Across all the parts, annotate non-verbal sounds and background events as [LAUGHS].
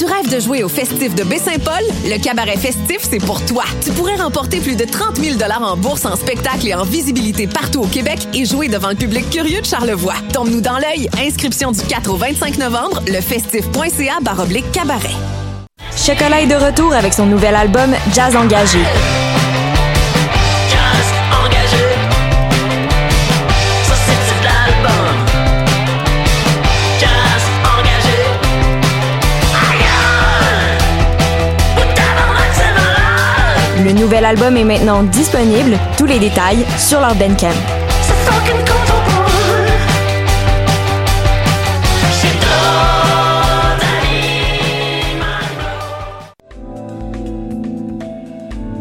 Tu rêves de jouer au festif de Baie-Saint-Paul? Le cabaret festif, c'est pour toi. Tu pourrais remporter plus de 30 000 en bourse, en spectacle et en visibilité partout au Québec et jouer devant le public curieux de Charlevoix. Tombe-nous dans l'œil. Inscription du 4 au 25 novembre, lefestif.ca baroblique cabaret. Chocolat est de retour avec son nouvel album Jazz Engagé. Le nouvel album est maintenant disponible, tous les détails sur leur Bandcamp.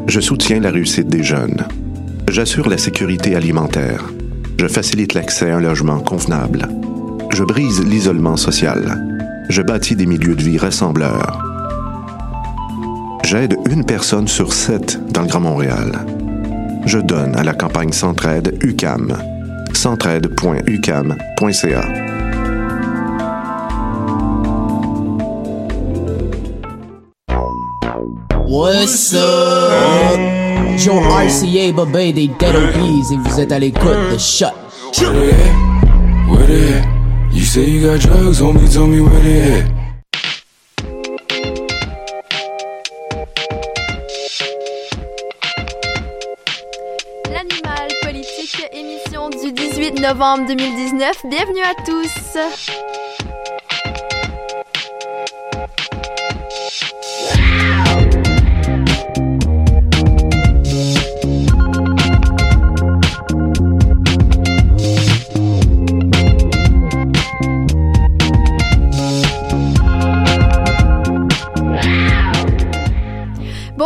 Je soutiens la réussite des jeunes. J'assure la sécurité alimentaire. Je facilite l'accès à un logement convenable. Je brise l'isolement social. Je bâtis des milieux de vie rassembleurs. J'aide une personne sur sept dans le Grand Montréal. Je donne à la campagne Centraide UCAM. centraide.ucam.ca. What's up? Joe RCA, Bobé des Dead OBs et vous êtes à l'écoute de Shot. Where they at? Where they at? You say you got drugs, homie, tell me where they at. Novembre 2019. Bienvenue à tous.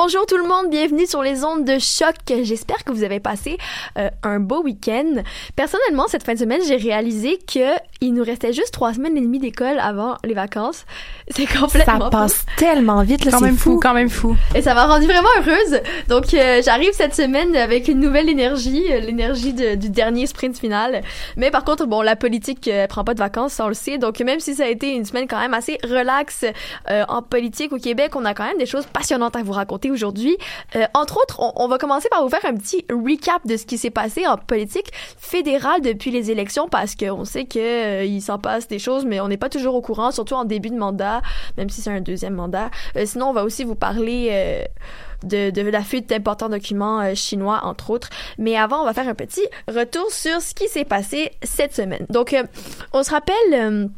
Bonjour tout le monde, bienvenue sur les ondes de choc. J'espère que vous avez passé euh, un beau week-end. Personnellement, cette fin de semaine, j'ai réalisé que il nous restait juste trois semaines et demie d'école avant les vacances. [LAUGHS] C'est complètement Ça passe tellement vite, là, Quand c'est même fou, fou. quand même fou. Et ça m'a rendu vraiment heureuse. Donc, euh, j'arrive cette semaine avec une nouvelle énergie, euh, l'énergie de- du dernier sprint final. Mais par contre, bon, la politique euh, prend pas de vacances, ça on le sait. Donc, même si ça a été une semaine quand même assez relaxe euh, en politique au Québec, on a quand même des choses passionnantes à vous raconter aujourd'hui. Euh, entre autres, on, va commencer par vous faire un petit recap de ce qui s'est passé en politique fédérale depuis les élections parce qu'on sait que euh, s'en passe des choses, mais on n'est pas toujours au courant, surtout en début de mandat, même si c'est un deuxième mandat. Euh, sinon, on va aussi vous parler euh, de, la fuite d'importants documents chinois, entre autres. Mais avant, on va faire un petit retour sur ce qui s'est passé cette semaine. Donc, on se rappelle...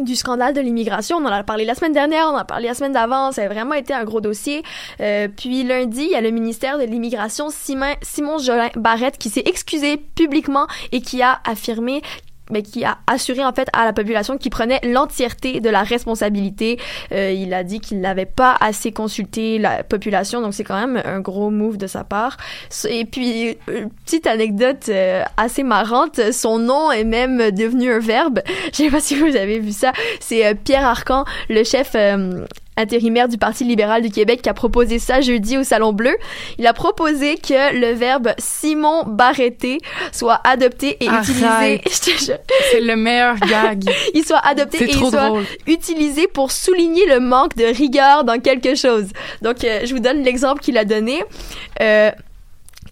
du scandale de l'immigration. On en a parlé la semaine dernière, on en a parlé la semaine d'avant. Ça a vraiment été un gros dossier. Euh, puis lundi, il y a le ministère de l'immigration, Simon, Simon Jolin Barrette, qui s'est excusé publiquement et qui a affirmé mais qui a assuré en fait à la population qu'il prenait l'entièreté de la responsabilité. Euh, il a dit qu'il n'avait pas assez consulté la population, donc c'est quand même un gros move de sa part. Et puis, euh, petite anecdote euh, assez marrante, son nom est même devenu un verbe. [LAUGHS] Je sais pas si vous avez vu ça. C'est euh, Pierre Arcan, le chef euh, intérimaire du Parti libéral du Québec qui a proposé ça jeudi au Salon Bleu. Il a proposé que le verbe Simon Barreté soit adopté et Arrête. utilisé. [LAUGHS] C'est le meilleur gag. [LAUGHS] Il soit adopté et il soit drôle. utilisé pour souligner le manque de rigueur dans quelque chose. Donc, euh, je vous donne l'exemple qu'il a donné. Euh,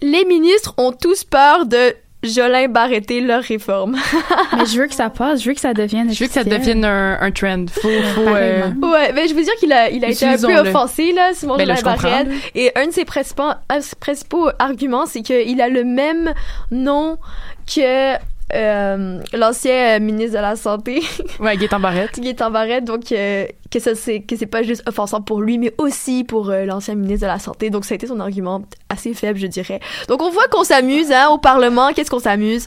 les ministres ont tous peur de Jolin Barreté leur réforme. [LAUGHS] mais je veux que ça passe, je veux que ça devienne Je veux que ça devienne un, un trend. Faut, faut, euh... Ouais, mais je veux dire qu'il a, il a été un peu offensé, là, Simon ben, Jolin Barrette. Et un de ses principaux, un de ses principaux arguments, c'est qu'il a le même nom que euh, l'ancien ministre de la santé. [LAUGHS] ouais, Gaétan Barrette. Gaétan Barrette, donc euh, que ça c'est que c'est pas juste offensant pour lui, mais aussi pour euh, l'ancien ministre de la santé. Donc ça a été son argument assez faible, je dirais. Donc on voit qu'on s'amuse hein, au Parlement. Qu'est-ce qu'on s'amuse?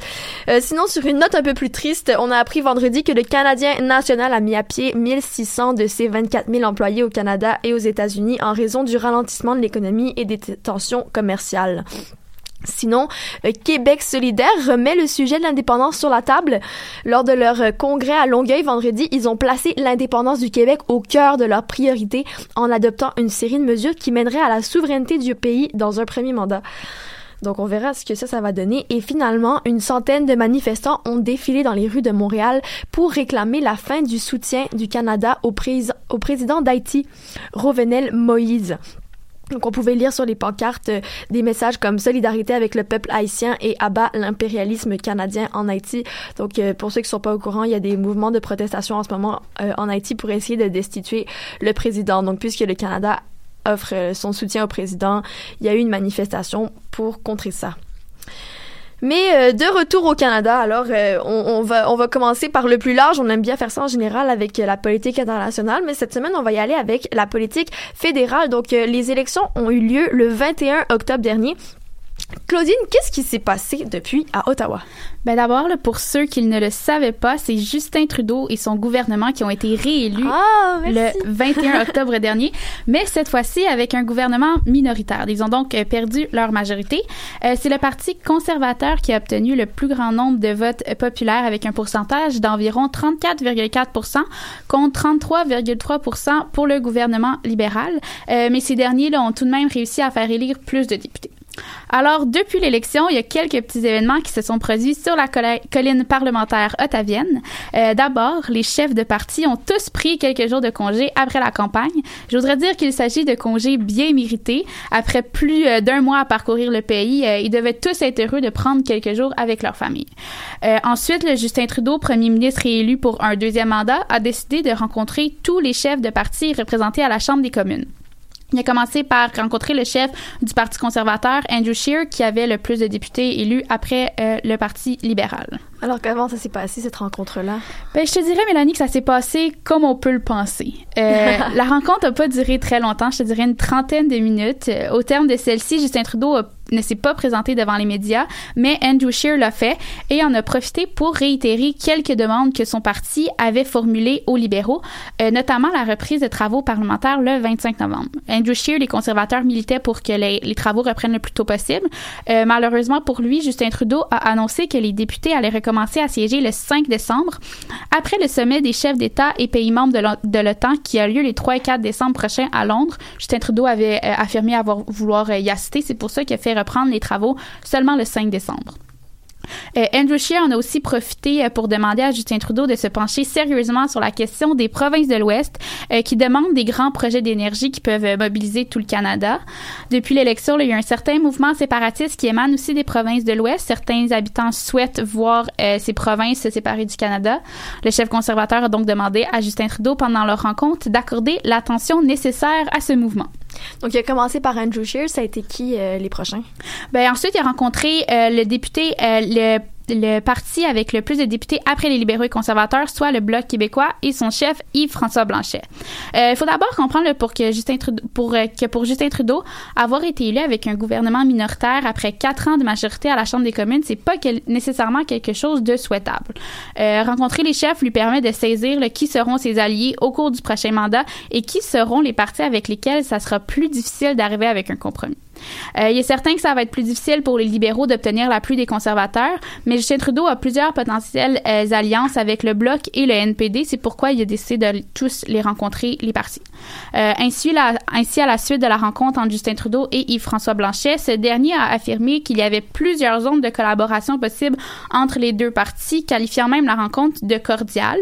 Sinon, sur une note un peu plus triste, on a appris vendredi que le Canadien national a mis à pied 1600 de ses 24 000 employés au Canada et aux États-Unis en raison du ralentissement de l'économie et des tensions commerciales. Sinon, euh, Québec solidaire remet le sujet de l'indépendance sur la table. Lors de leur euh, congrès à Longueuil vendredi, ils ont placé l'indépendance du Québec au cœur de leurs priorités en adoptant une série de mesures qui mèneraient à la souveraineté du pays dans un premier mandat. Donc on verra ce que ça, va donner. Et finalement, une centaine de manifestants ont défilé dans les rues de Montréal pour réclamer la fin du soutien du Canada au, au président d'Haïti, Rovenel Moïse. Donc, on pouvait lire sur les pancartes euh, des messages comme solidarité avec le peuple haïtien et abat l'impérialisme canadien en Haïti. Donc, euh, pour ceux qui sont pas au courant, il y a des mouvements de protestation en ce moment euh, en Haïti pour essayer de destituer le président. Donc, puisque le Canada offre son soutien au président, il y a eu une manifestation pour contrer ça. Mais euh, de retour au Canada, alors euh, on, va on va commencer par le plus large. On aime bien faire ça en général avec euh, la politique internationale, mais cette semaine on va y aller avec la politique fédérale. Donc les élections ont eu lieu le 21 octobre dernier. Claudine, qu'est-ce qui s'est passé depuis à Ottawa? Ben d'abord, pour ceux qui ne le savaient pas, c'est Justin Trudeau et son gouvernement qui ont été réélus ah, le 21 [LAUGHS] octobre dernier, mais cette fois-ci avec un gouvernement minoritaire. Ils ont donc euh, perdu leur majorité. Euh, c'est le Parti conservateur qui a obtenu le plus grand nombre de votes populaires avec un pourcentage d'environ 34,4% contre 33,3 pour le gouvernement libéral. Euh, mais ces derniers là, ont tout de même réussi à faire élire plus de députés. Alors, depuis l'élection, il y a quelques petits événements qui se sont produits sur la colline parlementaire ottavienne. Euh, D'abord, les chefs de parti ont tous pris quelques jours de congé après la campagne. Je voudrais dire qu'il s'agit de congés bien mérités. Après plus euh, d'un mois à parcourir le pays, euh, ils devaient tous être heureux de prendre quelques jours avec leur famille. Ensuite, le Justin Trudeau, premier ministre élu pour un deuxième mandat, a décidé de rencontrer tous les chefs de parti représentés à la Chambre des communes. Il a commencé par rencontrer le chef du Parti conservateur, Andrew Scheer, qui avait le plus de députés élus après euh, le Parti libéral. Alors comment ça s'est passé cette rencontre-là? Ben je te dirais Mélanie que ça s'est passé comme on peut le penser. Euh, [LAUGHS] la rencontre n'a pas duré très longtemps, je te dirais une trentaine de minutes. Euh, au terme de celle-ci, Justin Trudeau ne s'est pas présenté devant les médias, mais Andrew Scheer l'a fait et en a profité pour réitérer quelques demandes que son parti avait formulées aux libéraux, euh, notamment la reprise de travaux parlementaires le 25 novembre. Andrew Scheer, les conservateurs militaient pour que les, travaux reprennent le plus tôt possible. Euh, malheureusement pour lui, Justin Trudeau a annoncé que les députés allaient recommencer à siéger le 5 décembre après le sommet des chefs d'État et pays membres de l'OTAN qui a lieu les 3 et 4 décembre prochains à Londres. Justin Trudeau avait euh, affirmé avoir vouloir y assister. C'est pour ça qu'il a fait reprendre les travaux seulement le 5 décembre. Euh, Andrew Scheer en a aussi profité euh, pour demander à Justin Trudeau de se pencher sérieusement sur la question des provinces de l'Ouest euh, qui demandent des grands projets d'énergie qui peuvent mobiliser tout le Canada. Depuis l'élection, il y a un certain mouvement séparatiste qui émane aussi des provinces de l'Ouest. Certains habitants souhaitent voir ces provinces se séparer du Canada. Le chef conservateur a donc demandé à Justin Trudeau pendant leur rencontre d'accorder l'attention nécessaire à ce mouvement. Donc, il a commencé par Andrew Scheer. Ça a été qui les prochains? Ben, ensuite, il a rencontré le député le le parti avec le plus de députés après les libéraux et conservateurs, soit le Bloc québécois et son chef Yves-François Blanchet. Euh, il faut d'abord comprendre pour que Justin Trudeau, pour euh, que pour Justin Trudeau, avoir été élu avec un gouvernement minoritaire après quatre ans de majorité à la Chambre des communes, c'est pas nécessairement quelque chose de souhaitable. Euh, rencontrer les chefs lui permet de saisir qui seront ses alliés au cours du prochain mandat et qui seront les partis avec lesquels ça sera plus difficile d'arriver avec un compromis. Euh, il est certain que ça va être plus difficile pour les libéraux d'obtenir l'appui des conservateurs, mais Justin Trudeau a plusieurs potentielles euh, alliances avec le Bloc et le NPD. C'est pourquoi il a décidé de tous les rencontrer, les partis. Euh, ainsi, à la suite de la rencontre entre Justin Trudeau et Yves-François Blanchet, ce dernier a affirmé qu'il y avait plusieurs zones de collaboration possibles entre les deux partis, qualifiant même la rencontre de cordiale.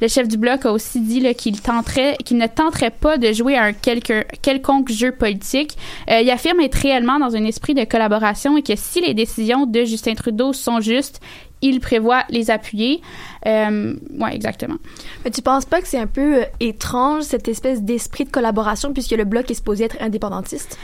Le chef du Bloc a aussi dit qu'il ne tenterait pas de jouer à un quelconque jeu politique. il affirme être réellement dans un esprit de collaboration et que si les décisions de Justin Trudeau sont justes, il prévoit les appuyer. Euh, ouais, exactement. Mais tu penses pas que c'est un peu euh, étrange, cette espèce d'esprit de collaboration, puisque le Bloc est supposé être indépendantiste?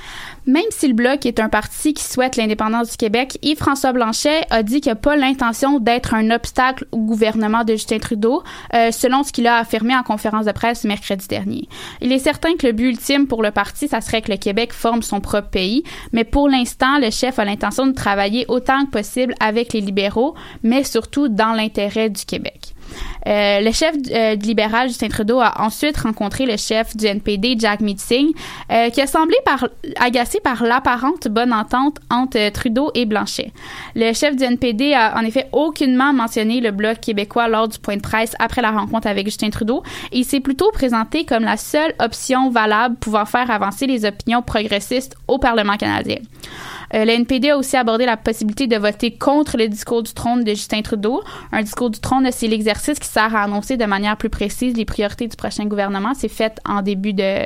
Même si le Bloc est un parti qui souhaite l'indépendance du Québec, Yves-François Blanchet a dit qu'il n'a pas l'intention d'être un obstacle au gouvernement de Justin Trudeau, euh, selon ce qu'il a affirmé en conférence de presse mercredi dernier. Il est certain que le but ultime pour le parti, ça serait que le Québec forme son propre pays, mais pour l'instant, le chef a l'intention de travailler autant que possible avec les libéraux, mais surtout dans l'intérêt du Québec. Euh, le chef euh, libéral Justin Trudeau a ensuite rencontré le chef du NPD Jack Meeting, euh, qui a semblé agacé par l'apparente bonne entente entre Trudeau et Blanchet. Le chef du NPD a en effet aucunement mentionné le bloc québécois lors du point de presse après la rencontre avec Justin Trudeau et il s'est plutôt présenté comme la seule option valable pouvant faire avancer les opinions progressistes au Parlement canadien. Euh, le NPD a aussi abordé la possibilité de voter contre le discours du trône de Justin Trudeau. Un discours du trône, c'est l'exercice qui sert à annoncer de manière plus précise les priorités du prochain gouvernement. C'est fait en début de,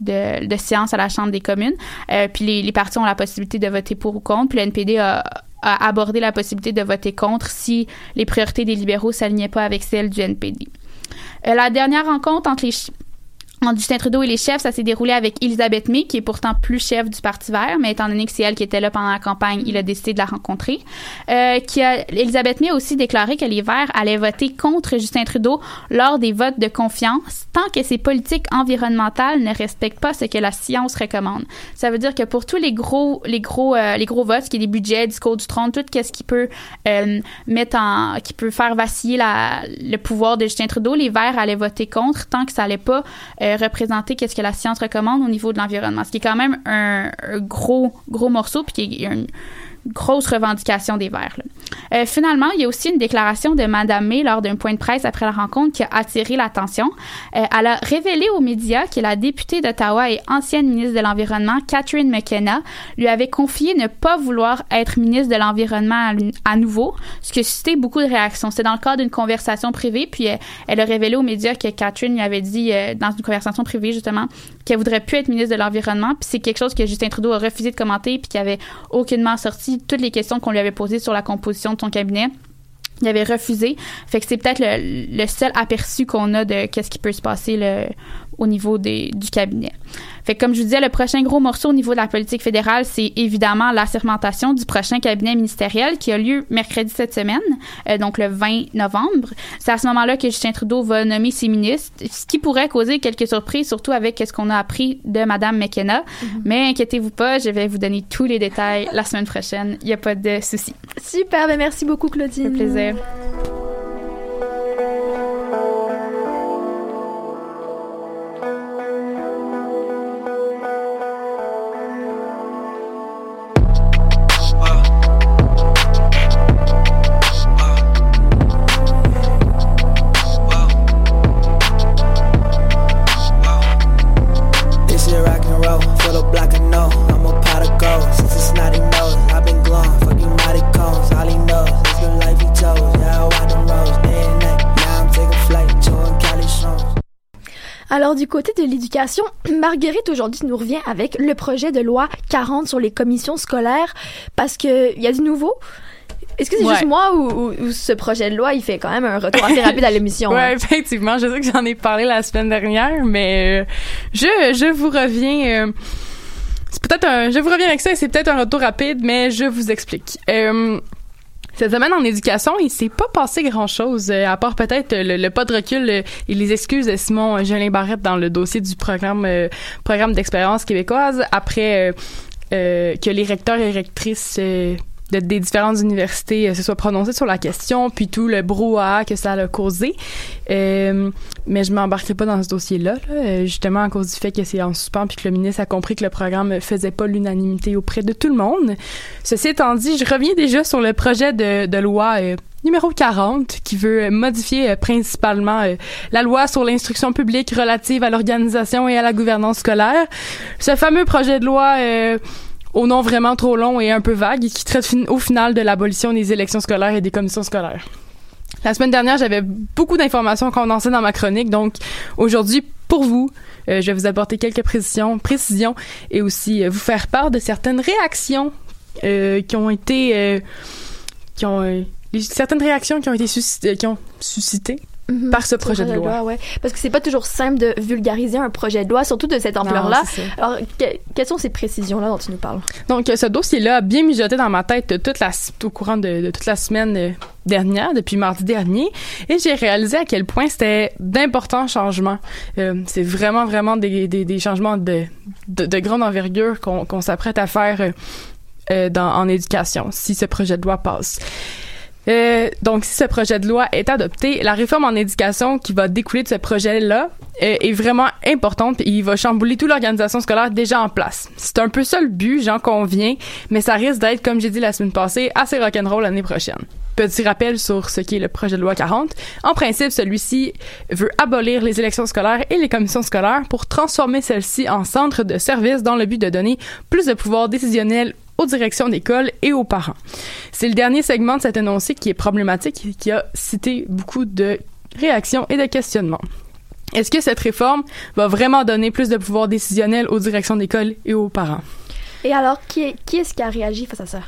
de, séance à la Chambre des communes. Euh, puis les, partis ont la possibilité de voter pour ou contre. Puis le NPD a, abordé la possibilité de voter contre si les priorités des libéraux s'alignaient pas avec celles du NPD. Euh, la dernière rencontre entre les Justin Trudeau et les chefs, ça s'est déroulé avec Elisabeth May, qui est pourtant plus chef du Parti vert, mais étant donné que c'est elle qui était là pendant la campagne, il a décidé de la rencontrer. Euh, Elisabeth May a aussi déclaré que les Verts allaient voter contre Justin Trudeau lors des votes de confiance, tant que ses politiques environnementales ne respectent pas ce que la science recommande. Ça veut dire que pour tous les gros, les gros, euh, les gros votes, ce qui est des budgets, discours du trône, tout ce qui peut euh, mettre en, qui peut faire vaciller le pouvoir de Justin Trudeau, les Verts allaient voter contre tant que ça allait pas euh, représenter qu'est-ce que la science recommande au niveau de l'environnement, ce qui est quand même un, un gros gros morceau puis qui est une grosse revendication des Verts. Euh, finalement, il y a aussi une déclaration de Madame May lors d'un point de presse après la rencontre qui a attiré l'attention. Euh, elle a révélé aux médias que la députée d'Ottawa et ancienne ministre de l'Environnement, Catherine McKenna, lui avait confié ne pas vouloir être ministre de l'Environnement à, nouveau, ce qui a suscité beaucoup de réactions. C'était dans le cadre d'une conversation privée, puis euh, elle a révélé aux médias que Catherine lui avait dit dans une conversation privée justement qu'elle voudrait plus être ministre de l'Environnement, puis c'est quelque chose que Justin Trudeau a refusé de commenter, puis qui avait aucunement sorti toutes les questions qu'on lui avait posées sur la composition de son cabinet. Il avait refusé. Fait que c'est peut-être le, seul aperçu qu'on a de qu'est-ce qui peut se passer le, au niveau des, du cabinet. Fait que comme je vous disais, le prochain gros morceau au niveau de la politique fédérale, c'est évidemment l'assermentation du prochain cabinet ministériel qui a lieu mercredi cette semaine, euh, donc le 20 novembre. C'est à ce moment-là que Justin Trudeau va nommer ses ministres, ce qui pourrait causer quelques surprises, surtout avec ce qu'on a appris de Madame McKenna. Mais inquiétez-vous pas, je vais vous donner tous les détails la semaine prochaine. Il n'y a pas de souci. Super, ben merci beaucoup, Claudine. Un plaisir. Du côté de l'éducation, [CLEARS THROAT] Marguerite aujourd'hui nous revient avec le projet de loi 40 sur les commissions scolaires parce que il y a du nouveau. Est-ce que c'est Ouais. juste moi ou, ou- ou ce projet de loi, il fait quand même un retour assez rapide à l'émission? [LAUGHS] Hein? effectivement. Je sais que j'en ai parlé la semaine dernière, mais euh, je, je vous reviens. euh, c'est peut-être un. Je vous reviens avec ça et c'est peut-être un retour rapide, mais je vous explique. Euh, cette semaine en éducation, il s'est pas passé grand-chose, euh, à part peut-être euh, le, pas de recul euh, et les excuses de Simon Jolin Barrette dans le dossier du programme programme d'expérience québécoise. Après que les recteurs et rectrices de- des différentes universités euh, se soient prononcés sur la question, puis tout le brouhaha que ça a causé. Euh, mais je m'embarquerai pas dans ce dossier-là, là, euh, justement à cause du fait que c'est en suspens, puis que le ministre a compris que le programme faisait pas l'unanimité auprès de tout le monde. Ceci étant dit, je reviens déjà sur le projet de, de loi euh, numéro 40 qui veut modifier principalement la loi sur l'instruction publique relative à l'organisation et à la gouvernance scolaire. Ce fameux projet de loi euh, au nom vraiment trop long et un peu vague qui traite au final de l'abolition des élections scolaires et des commissions scolaires. La semaine dernière, j'avais beaucoup d'informations condensées dans ma chronique, donc aujourd'hui, pour vous. Euh, je vais vous apporter quelques précisions, précisions et aussi euh, vous faire part de certaines réactions euh, qui ont été, qui ont, certaines réactions qui ont été suscitées, qui ont suscité Mhm. par ce projet de loi. ouais. Parce que c'est pas toujours simple de vulgariser un projet de loi, surtout de cette ampleur-là. Alors, que- quelles sont ces précisions-là dont tu nous parles? Donc, ce dossier-là a bien mijoté dans ma tête toute la, au courant de, de toute la semaine euh, dernière, depuis mardi dernier, et j'ai réalisé à quel point c'était d'importants changements. Euh, c'est vraiment, vraiment des, des, des changements de, de, de grande envergure qu'on qu'on s'apprête à faire euh, euh, dans, en éducation, si ce projet de loi passe. Euh, donc, si ce projet de loi est adopté, la réforme en éducation qui va découler de ce projet-là euh, est vraiment importante. puis Il va chambouler toute l'organisation scolaire déjà en place. C'est un peu ça le but, j'en conviens, mais ça risque d'être, comme j'ai dit la semaine passée, assez rock'n'roll l'année prochaine. Petit rappel sur ce qui est le projet de loi 40. En principe, celui-ci veut abolir les élections scolaires et les commissions scolaires pour transformer celles-ci en centres de services dans le but de donner plus de pouvoir décisionnel aux directions d'école et aux parents. C'est le dernier segment de cet énoncé qui est problématique et qui a cité beaucoup de réactions et de questionnements. Est-ce que cette réforme va vraiment donner plus de pouvoir décisionnel aux directions d'école et aux parents? Et alors, qui, est- qui est-ce qui a réagi face à ça?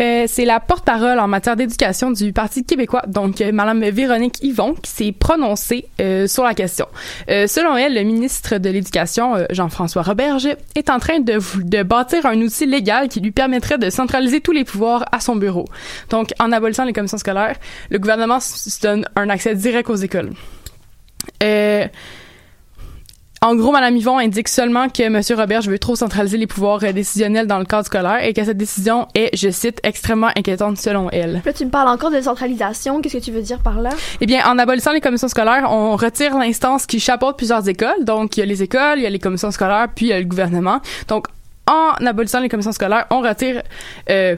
Euh, c'est la porte-parole en matière d'éducation du Parti québécois, donc euh, Madame Véronique Yvon, qui s'est prononcée euh, sur la question. Euh, selon elle, le ministre de l'Éducation, euh, Jean-François Roberge, est en train de, de bâtir un outil légal qui lui permettrait de centraliser tous les pouvoirs à son bureau. Donc, en abolissant les commissions scolaires, le gouvernement se donne un accès direct aux écoles. Euh, en gros, Mme Yvon indique seulement que M. Roberge veut trop centraliser les pouvoirs euh, décisionnels dans le cadre scolaire et que cette décision est, je cite, extrêmement inquiétante selon elle. Là, tu me parles encore de centralisation. Qu'est-ce que tu veux dire par là? Eh bien, en abolissant les commissions scolaires, on retire l'instance qui chapeaute plusieurs écoles. Donc, il y a les écoles, il y a les commissions scolaires, puis il y a le gouvernement. Donc, en abolissant les commissions scolaires, on retire euh,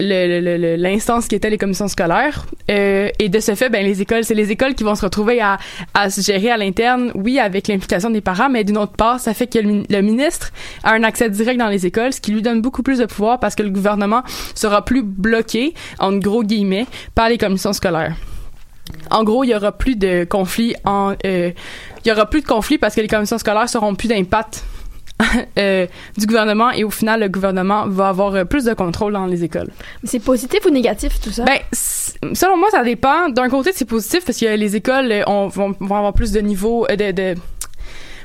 l'instance qui était les commissions scolaires. Euh, et de ce fait, ben, les écoles, c'est les écoles qui vont se retrouver à, à se gérer à l'interne, oui, avec l'implication des parents, mais d'une autre part, ça fait que le, le ministre a un accès direct dans les écoles, ce qui lui donne beaucoup plus de pouvoir parce que le gouvernement sera plus bloqué, en gros guillemets, par les commissions scolaires. En gros, il y aura plus de conflits en, euh, il y aura plus de conflits parce que les commissions scolaires seront plus d'impact [LAUGHS] euh, du gouvernement et au final, le gouvernement va avoir euh, plus de contrôle dans les écoles. C'est positif ou négatif, tout ça? Ben, selon moi, ça dépend. D'un côté, c'est positif parce que les écoles euh, ont- vont, vont avoir plus de niveau, euh, de, de,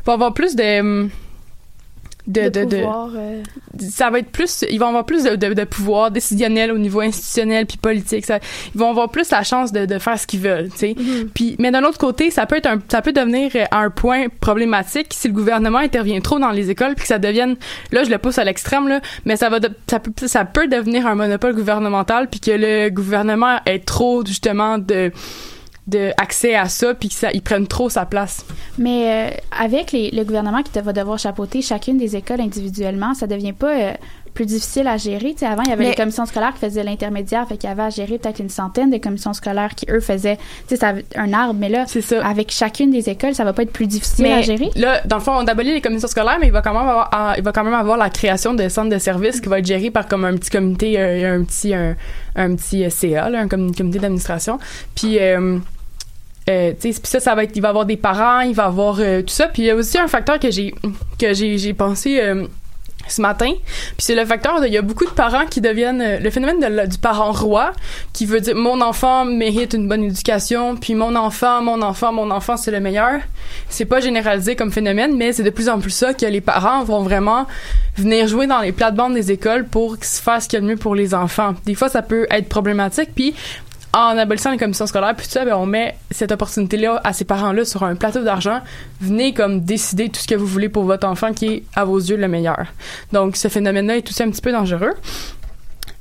vont avoir plus de, hum, de, de, de- pouvoir, euh, ça va être plus, ils vont avoir plus de, de, de pouvoir décisionnel au niveau institutionnel puis politique. Ça, ils vont avoir plus la chance de, de faire ce qu'ils veulent, tu sais. Puis, mais d'un autre côté, ça peut être un, ça peut devenir euh, un point problématique si le gouvernement intervient trop dans les écoles puis que ça devienne, là, je le pousse à l'extrême là, mais ça va, de- ça peut, ça peut devenir un monopole gouvernemental puis que le gouvernement ait trop justement de de accès à ça puis que ça ils prennent trop sa place. Mais euh, avec les- le gouvernement qui va devoir chapeauter chacune des écoles individuellement, ça devient pas euh, plus difficile à gérer. Avant, il y avait Mais- les commissions scolaires qui faisaient l'intermédiaire, fait qu'il y avait à gérer peut-être une centaine de commissions scolaires qui, eux, faisaient ça un arbre. Mais là, avec chacune des écoles, ça va pas être plus difficile à gérer. Là, dans le fond, on abolit les commissions scolaires, mais il va quand même avoir, ah, il va quand même avoir la création de centres de services qui va être géré par comme un petit comité, euh, un petit, un, un petit euh, CA, là, un com- comité d'administration. Puis, euh, euh, tu sais, puis ça, ça va être, il va y avoir des parents, il va avoir euh, tout ça. Puis il y a aussi un facteur que j'ai, que j'ai, j'ai pensé. Ce matin, puis c'est le facteur il y a beaucoup de parents qui deviennent euh, le phénomène de du parent roi qui veut dire mon enfant mérite une bonne éducation puis mon enfant mon enfant mon enfant c'est le meilleur. C'est pas généralisé comme phénomène mais c'est de plus en plus ça que les parents vont vraiment venir jouer dans les plates-bandes des écoles pour qu'ils se fassent ce qu'il y a de mieux pour les enfants. Des fois ça peut être problématique puis en abolissant les commissions scolaires puis tout ça ben on met cette opportunité là à ces parents là sur un plateau d'argent venez comme décider tout ce que vous voulez pour votre enfant qui est à vos yeux le meilleur donc ce phénomène là est aussi un petit peu dangereux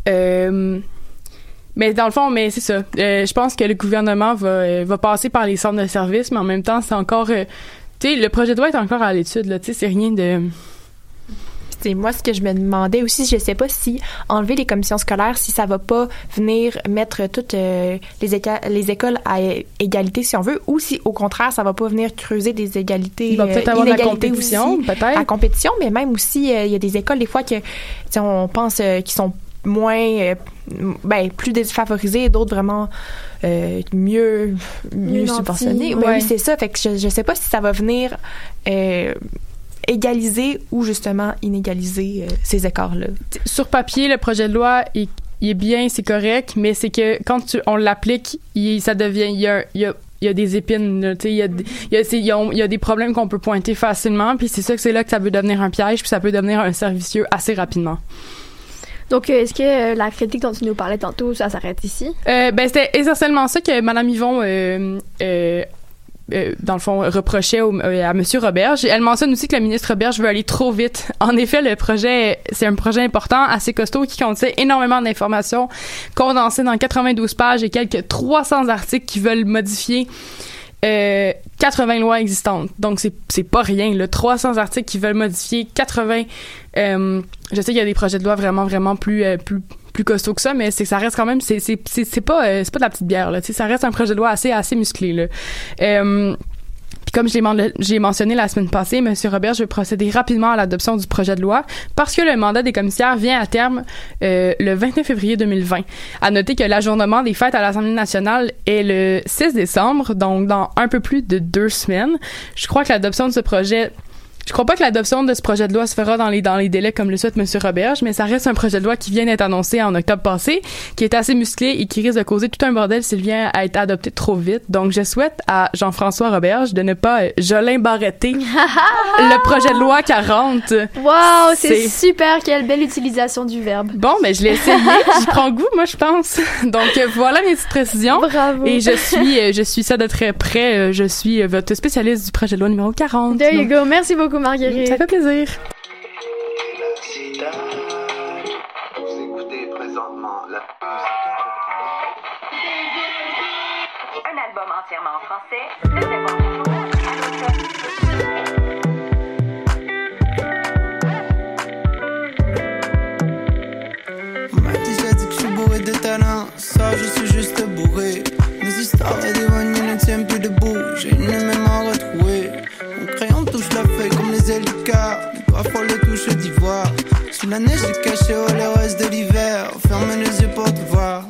euh, mais dans le fond, mais c'est ça. Euh, je pense que le gouvernement va, euh, va passer par les centres de services, mais en même temps, c'est encore. euh, tu sais, le projet de loi est encore à l'étude, là. Tu sais, c'est rien de. C'est moi ce que je me demandais aussi, je sais pas si enlever les commissions scolaires, si ça va pas venir mettre toutes euh, les, éca- les écoles à égalité si on veut, ou si au contraire ça va pas venir creuser des égalités, Il va peut-être avoir la inégalités compétition, aussi. peut-être. La compétition, mais même aussi euh, il y a des écoles des fois que on pense euh, qui sont moins, euh, ben, plus défavorisés et d'autres vraiment euh, mieux, mieux subventionnés. Ben oui, c'est ça. Fait que je, je sais pas si ça va venir euh, égaliser ou justement inégaliser euh, ces écarts-là. sur papier, le projet de loi est, il est bien, c'est correct, mais c'est que quand tu, on l'applique, il- ça devient, il y a, il y a il y a des épines, là, tu sais, il y a, des- il y a, c'est- il y a- il y a des problèmes qu'on peut pointer facilement, puis c'est ça que c'est là que ça peut devenir un piège, puis ça peut devenir un servicieux assez rapidement. Donc, euh, est-ce que euh, la critique dont tu nous parlais tantôt, ça s'arrête ici? Euh, ben, c'était essentiellement ça que Madame Yvon, euh, euh, dans le fond, reprochait au- euh, à Monsieur Roberge. Elle mentionne aussi que le ministre Roberge veut aller trop vite. [LAUGHS] En effet, le projet, c'est un projet important, assez costaud, qui contient énormément d'informations condensées dans 92 pages et quelques 300 articles qui veulent modifier euh, 80 lois existantes. Donc, c'est, pas rien, là. 300 articles qui veulent modifier 80... euh, je sais qu'il y a des projets de loi vraiment, vraiment plus, euh, plus, plus costauds que ça, mais c'est ça reste quand même... C'est, pas, euh, pas de la petite bière, là. Ça reste un projet de loi assez, assez musclé, là. Comme j'ai mentionné la semaine passée, M. Robert, je vais procéder rapidement à l'adoption du projet de loi parce que le mandat des commissaires vient à terme euh, le 29 février 2020. À noter que l'ajournement des fêtes à l'Assemblée nationale est le 6 décembre, donc dans un peu plus de deux semaines. Je crois que l'adoption de ce projet je crois pas que l'adoption de ce projet de loi se fera dans les dans les délais comme le souhaite M. Roberge, mais ça reste un projet de loi qui vient d'être annoncé en octobre passé, qui est assez musclé et qui risque de causer tout un bordel s'il vient à être adopté trop vite. Donc je souhaite à Jean-François Roberge de ne pas euh, Jolin Barretter [LAUGHS] le projet de loi 40. Wow, c'est super, quelle belle utilisation du verbe. Bon, ben je l'ai essayé, j'y prends goût, moi je pense. [LAUGHS] Donc euh, voilà mes petites précisions. Bravo. Et je suis euh, je suis ça de très près, euh, je suis euh, votre spécialiste du projet de loi numéro 40. There you go. Merci beaucoup, Marguerite. Ça fait plaisir. Vous écoutez présentement la Un album entièrement en français, le savoir On m'a déjà dit que je suis bourré de talent, ça je suis juste bourré. Mes histoires et des vannes ne tiennent plus debout, j'ai une mémoire doigts frôlent les touches d'ivoire. Sous la neige j'ai caché oh, les restes de l'hiver, ferme les yeux pour te voir.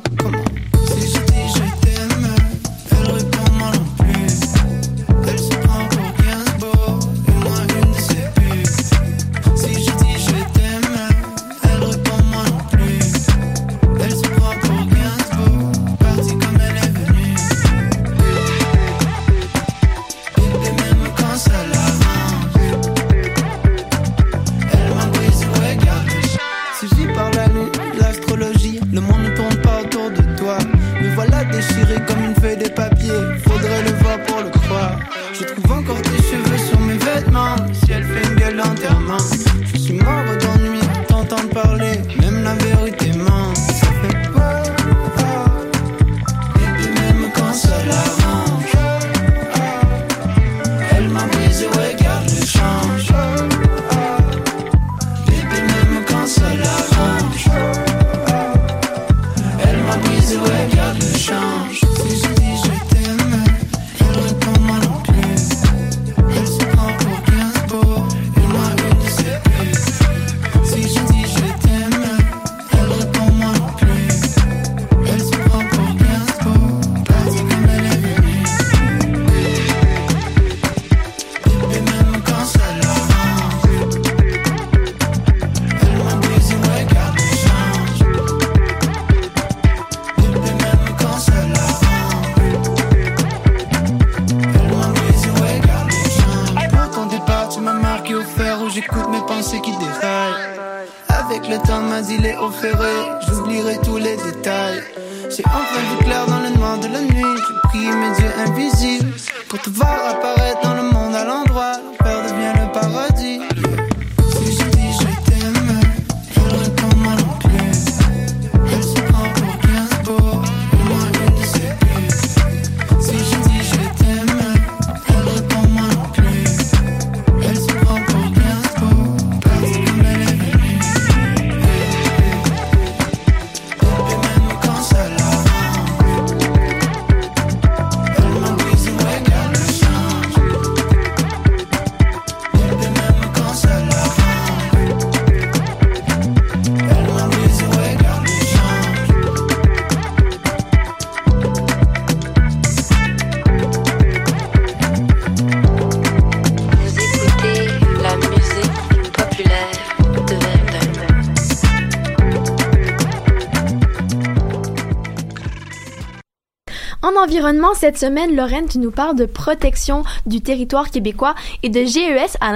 Environnement, cette semaine, Lorraine, tu nous parles de protection du territoire québécois et de GES à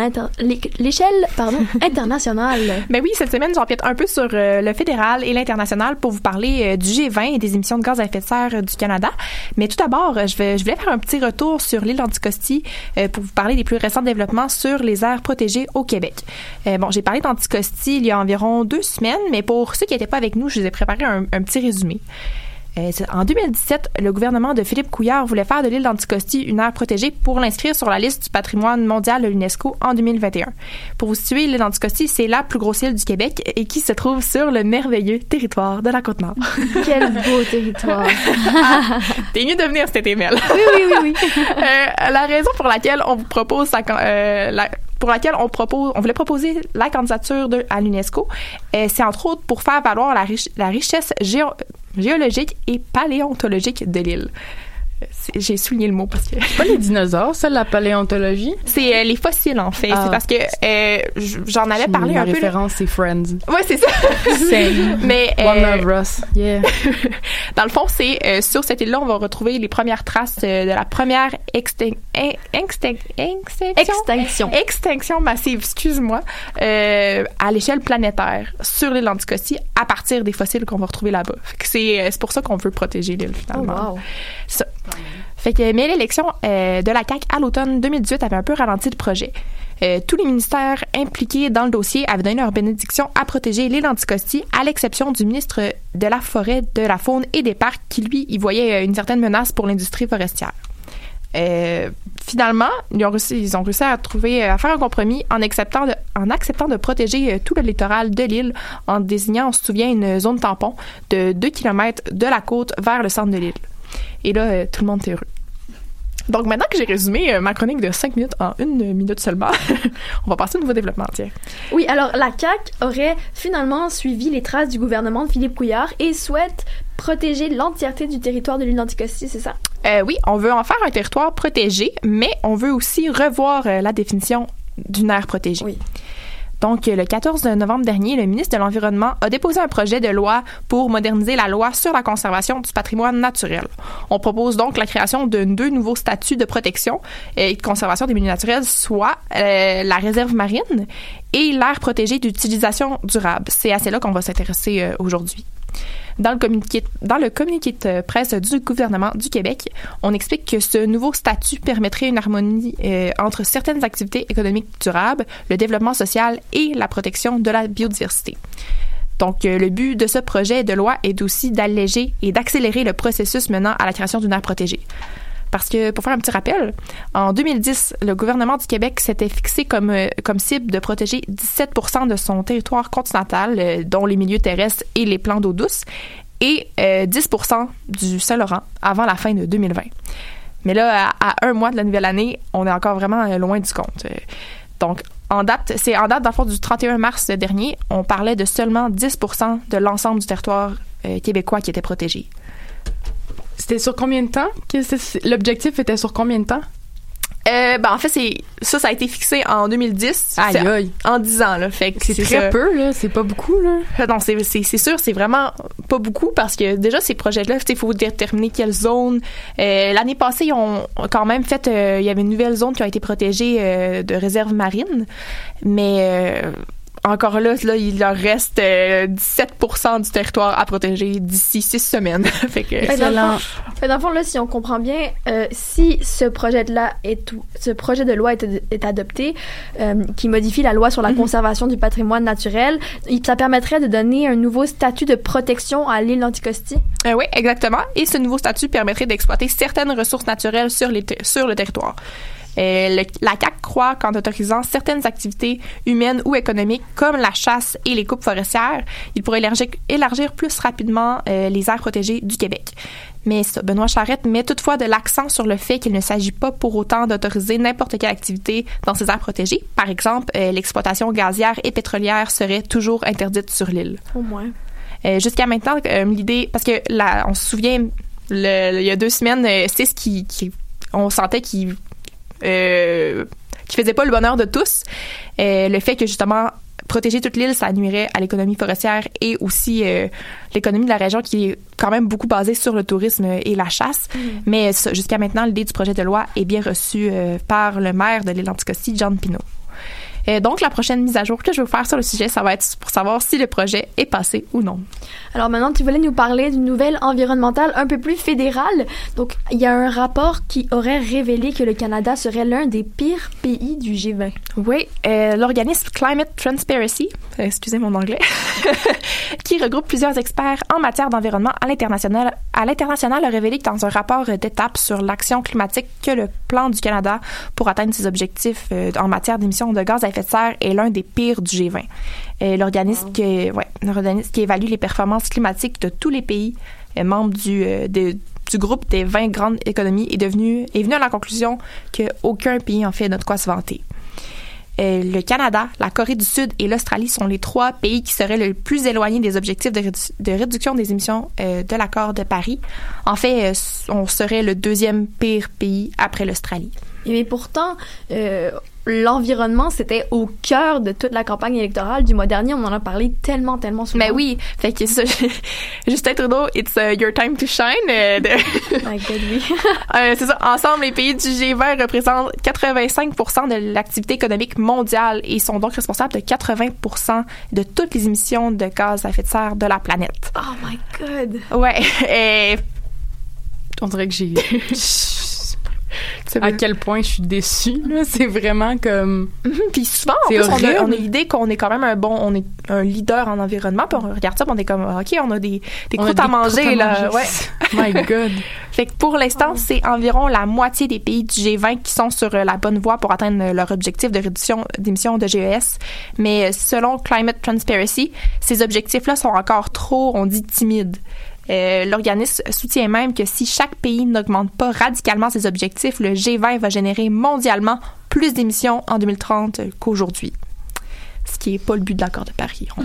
l'échelle pardon, [LAUGHS] internationale. Ben oui, cette semaine, j'empiète un peu sur euh, le fédéral et l'international pour vous parler euh, du G20 et des émissions de gaz à effet de serre euh, du Canada. Mais tout d'abord, je, voulais faire un petit retour sur l'île d'Anticosti pour vous parler des plus récents développements sur les aires protégées au Québec. Bon, j'ai parlé d'Anticosti il y a environ deux semaines, mais pour ceux qui n'étaient pas avec nous, je vous ai préparé un, un petit résumé. Euh, en 2017, le gouvernement de Philippe Couillard voulait faire de l'île d'Anticosti une aire protégée pour l'inscrire sur la liste du patrimoine mondial de l'UNESCO en 2021. Pour vous situer, l'île d'Anticosti, c'est la plus grosse île du Québec et qui se trouve sur le merveilleux territoire de la Côte-Nord. [LAUGHS] Quel beau territoire. [LAUGHS] T'es mieux de venir cet été, Mel. Oui, oui, oui, oui. [LAUGHS] Euh, la raison pour laquelle on vous propose euh, la- pour laquelle on propose, on voulait proposer la candidature de, à l'UNESCO, euh, c'est entre autres pour faire valoir la, la richesse géo- géologique et paléontologique de l'île. Euh, c'est- J'ai souligné le mot parce que Pas les dinosaures, ça, la paléontologie? c'est euh, les fossiles en fait. Ah. C'est parce que euh, j'en avais parlé Ma un peu. là. référence, c'est Friends. Ouais, c'est ça. Same. [LAUGHS] Mais One euh, Love Ross. Yeah. [LAUGHS] Dans le fond, c'est euh, sur cette île-là, on va retrouver les premières traces euh, de la première extin- in- extin- extinction, Extinction. extinction massive, excuse-moi, euh, à l'échelle planétaire sur l'île d'Anticosti à partir des fossiles qu'on va retrouver là-bas. C'est euh, c'est pour ça qu'on veut protéger l'île Oh, finalement. wow. Ça. Fait que, mais l'élection euh, de la CAQ à l'automne 2018 avait un peu ralenti le projet. Euh, tous les ministères impliqués dans le dossier avaient donné leur bénédiction à protéger l'île d'Anticosti, à l'exception du ministre de la Forêt, de la Faune et des Parcs, qui lui y voyait euh, une certaine menace pour l'industrie forestière. Euh, finalement, ils ont, réussi, à trouver, euh, à faire un compromis en acceptant de, en acceptant de protéger euh, tout le littoral de l'île en désignant, on se souvient, une zone tampon de 2 km de la côte vers le centre de l'île. Et là, euh, tout le monde est heureux. Donc maintenant que j'ai résumé euh, ma chronique de 5 minutes en une minute seulement, [LAUGHS] on va passer au nouveau développement. Tiens. Oui, alors la CAQ aurait finalement suivi les traces du gouvernement de Philippe Couillard et souhaite protéger l'entièreté du territoire de l'île d'Anticosti, c'est ça? Euh, oui, on veut en faire un territoire protégé, mais on veut aussi revoir euh, la définition d'une aire protégée. Oui. Donc, le 14 novembre dernier, le ministre de l'Environnement a déposé un projet de loi pour moderniser la loi sur la conservation du patrimoine naturel. On propose donc la création de deux nouveaux statuts de protection et de conservation des milieux naturels, soit euh, la réserve marine et l'aire protégée d'utilisation durable. C'est à cela qu'on va s'intéresser euh, aujourd'hui. Dans le, communiqué, de presse du gouvernement du Québec, on explique que ce nouveau statut permettrait une harmonie euh, entre certaines activités économiques durables, le développement social et la protection de la biodiversité. Donc, euh, le but de ce projet de loi est aussi d'alléger et d'accélérer le processus menant à la création d'une aire protégée. Parce que, pour faire un petit rappel, en 2010, le gouvernement du Québec s'était fixé comme, euh, cible de protéger 17 de son territoire continental, euh, dont les milieux terrestres et les plans d'eau douce, et euh, 10 du Saint-Laurent avant la fin de 2020. Mais là, à, un mois de la nouvelle année, on est encore vraiment euh, loin du compte. Donc, en date, c'est en date, dans du 31 mars dernier, on parlait de seulement 10 de l'ensemble du territoire québécois qui était protégé. C'était sur combien de temps? L'objectif était sur combien de temps? Euh, ben, en fait, c'est ça, ça a été fixé en 2010. Aïe, C'est aïe. En 10 ans, là. Fait que C'est très ça. peu, là. C'est pas beaucoup, là. Euh, Non, c'est, sûr, c'est vraiment pas beaucoup parce que déjà, ces projets-là, il faut déterminer quelle zone. Euh, l'année passée, ils ont quand même fait, euh, il y avait une nouvelle zone qui a été protégée de réserve marine, mais encore là, là, il leur reste euh, 17% du territoire à protéger d'ici six semaines. [LAUGHS] fait que, que dans le fond- fait que dans le fond, là, si on comprend bien, euh, si ce projet de loi est, tout- ce projet de loi est, est adopté, euh, qui modifie la loi sur la conservation du patrimoine naturel, il- ça permettrait de donner un nouveau statut de protection à l'île d'Anticosti? Euh, oui, exactement. Et ce nouveau statut permettrait d'exploiter certaines ressources naturelles sur, les ter- sur le territoire. Euh, le- la CAC croit qu'en autorisant certaines activités humaines ou économiques, comme la chasse et les coupes forestières, il pourrait élargir, élargir plus rapidement euh, les aires protégées du Québec. Mais ça, Benoît Charette met toutefois de l'accent sur le fait qu'il ne s'agit pas pour autant d'autoriser n'importe quelle activité dans ces aires protégées. Par exemple, euh, l'exploitation gazière et pétrolière serait toujours interdite sur l'île. Au moins. Euh, Jusqu'à maintenant, euh, l'idée, parce que là, on se souvient, le- il y a deux semaines, c'est ce qui, qui- on sentait qu'il euh, qui faisait pas le bonheur de tous. Euh, le fait que justement protéger toute l'île, ça nuirait à l'économie forestière et aussi euh, l'économie de la région qui est quand même beaucoup basée sur le tourisme et la chasse. Mais ça, jusqu'à maintenant, l'idée du projet de loi est bien reçue euh, par le maire de l'île Anticosti, John Pino. Euh, donc, la prochaine mise à jour que je vais vous faire sur le sujet, ça va être pour savoir si le projet est passé ou non. Alors maintenant, tu voulais nous parler d'une nouvelle environnementale un peu plus fédérale. Donc, il y a un rapport qui aurait révélé que le Canada serait l'un des pires pays du G20. Oui, euh, l'organisme Climate Transparency, euh, excusez mon anglais, [LAUGHS] qui regroupe plusieurs experts en matière d'environnement à l'international, à l'international a révélé que dans un rapport d'étape sur l'action climatique que le plan du Canada pour atteindre ses objectifs euh, en matière d'émissions de gaz à effet est l'un des pires du G20. Euh, l'organisme qui, évalue les performances climatiques de tous les pays euh, membres du, euh, groupe des 20 grandes économies est devenu est venu à la conclusion qu'aucun pays en fait n'a de quoi se vanter. Euh, le Canada, la Corée du Sud et l'Australie sont les trois pays qui seraient le plus éloignés des objectifs de, rédu- de réduction des émissions de l'accord de Paris. En fait, on serait le deuxième pire pays après l'Australie. Mais pourtant, l'environnement, c'était au cœur de toute la campagne électorale du mois dernier. On en a parlé tellement, tellement souvent. Mais oui, fait que ça, [LAUGHS] Justin Trudeau, it's uh, your time to shine. euh, de- [LAUGHS] My God, oui. [LAUGHS] Euh, c'est ça. Ensemble, les pays du G20 représentent 85% de l'activité économique mondiale et sont donc responsables de 80 de toutes les émissions de gaz à effet de serre de la planète. Oh my God. Ouais. Et On dirait que j'ai. À quel point je suis déçue, là. C'est vraiment comme. Puis souvent, en C'est plus, on a, horrible. on a l'idée qu'on est quand même un bon, on est un leader en environnement, puis on regarde ça, puis on est comme, ok, on a des, des On a croûtes à manger, croûtes à là. manger. Ouais. [LAUGHS] My God. [LAUGHS] Fait que pour l'instant, c'est environ la moitié des pays du G20 qui sont sur euh, la bonne voie pour atteindre euh, leur objectif de réduction d'émissions de GES. Mais euh, selon Climate Transparency, ces objectifs-là sont encore trop, on dit, timides. Euh, L'organisme soutient même que si chaque pays n'augmente pas radicalement ses objectifs, le G20 va générer mondialement plus d'émissions en 2030 qu'aujourd'hui. Ce qui n'est pas le but de l'accord de Paris. [LAUGHS]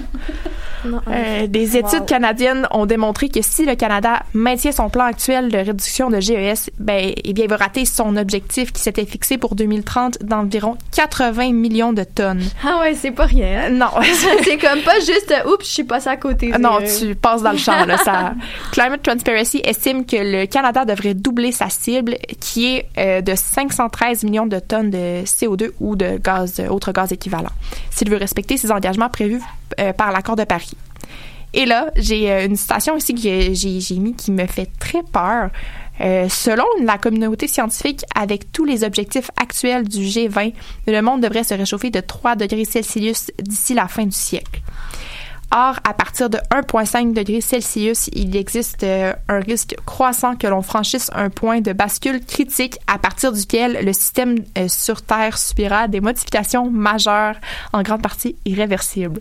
Non, euh, des études Wow. canadiennes ont démontré que si le Canada maintient son plan actuel de réduction de GES, ben, eh bien, il va rater son objectif qui s'était fixé pour 2030 d'environ 80 millions de tonnes. Ah ouais, c'est pas rien. Non. [LAUGHS] c'est comme pas juste, euh, oups, je suis passé à côté. Non, euh, tu passes dans le champ. Là, ça... [LAUGHS] Climate Transparency estime que le Canada devrait doubler sa cible, qui est euh, de 513 millions de tonnes de CO2 ou de gaz, euh, autres gaz équivalents, s'il veut respecter ses engagements prévus euh, par l'accord de Paris. Et là, j'ai euh, une citation ici que j'ai mis qui me fait très peur. Euh, selon la communauté scientifique, avec tous les objectifs actuels du G20, le monde devrait se réchauffer de 3 degrés Celsius d'ici la fin du siècle. Or, à partir de 1,5 degrés Celsius, il existe euh, un risque croissant que l'on franchisse un point de bascule critique à partir duquel le système euh, sur Terre subira des modifications majeures, en grande partie irréversibles.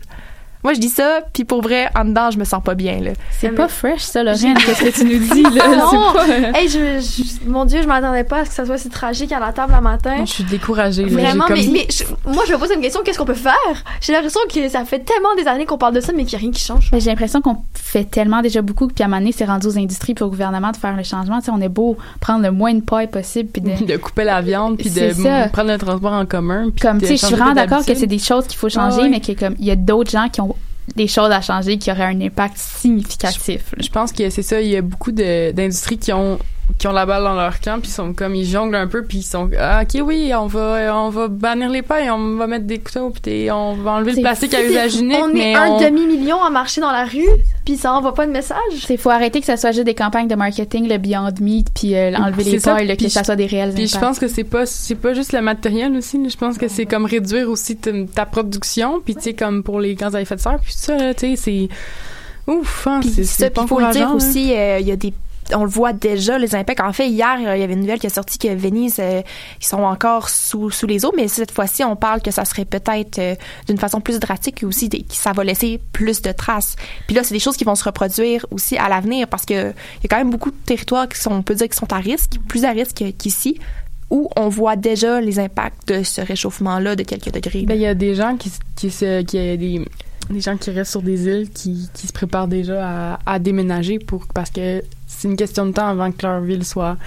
Moi, je dis ça, puis pour vrai, en dedans, je me sens pas bien. Là. C'est pas fresh, ça, Lorraine, qu'est-ce que tu nous dis, là? [LAUGHS] Non! Pas... euh, Hey, je, je- mon Dieu, je m'attendais pas à ce que ça soit si tragique à la table un matin. Je suis découragée. là. Vraiment, J'ai mais, comme- mais je- moi, je me pose une question, qu'est-ce qu'on peut faire? J'ai l'impression que ça fait tellement des années qu'on parle de ça, mais qu'il n'y a rien qui change. J'ai l'impression qu'on fait tellement déjà beaucoup que puis à un moment donné, c'est rendu aux industries puis au gouvernement de faire le changement. Tu sais, on est beau prendre le moins de paille possible puis de... [LAUGHS] de couper la viande puis de ça. prendre le transport en commun puis comme tu sais je suis vraiment d'accord que c'est des choses qu'il faut changer Ah ouais. mais que comme il y a d'autres gens qui ont des choses à changer qui auraient un impact significatif là. Je pense que c'est ça, il y a beaucoup d'industries qui ont qui ont la balle dans leur camp puis ils sont comme ils jonglent un peu puis ils sont ah, OK oui, on va on va bannir les pailles, on va mettre des couteaux puis on va enlever le C'est plastique à usage unique On mais est un on- demi-million à marcher dans la rue, puis ça envoie pas de message. il faut arrêter que ça soit juste des campagnes de marketing le Beyond Meat puis euh, enlever les C'est ça, pailles là, que puis ça je- soit des réels Puis je pense que c'est pas c'est pas juste le matériel aussi, je pense que c'est comme réduire aussi ta, ta production puis tu sais comme pour les gaz à effet de serre puis tout ça là, tu sais c'est ouf, hein, c'est ça, c'est puis pas il faut le dire encourageant, aussi, euh, il y a des on le voit déjà, les impacts. En fait, hier, euh, il y avait une nouvelle qui est sortie que Venise, euh, ils sont encore sous, sous les eaux, mais cette fois-ci, on parle que ça serait peut-être euh, d'une façon plus drastique et aussi des- que ça va laisser plus de traces. Puis là, c'est des choses qui vont se reproduire aussi à l'avenir parce que il y a quand même beaucoup de territoires qui sont, on peut dire, qui sont à risque, plus à risque qu'ici, où on voit déjà les impacts de ce réchauffement-là de quelques degrés. Ben, il y a des gens qui, se, qui a des, des gens qui restent sur des îles qui, qui se préparent déjà à, à déménager pour, parce que c'est une question de temps avant que leur ville soit,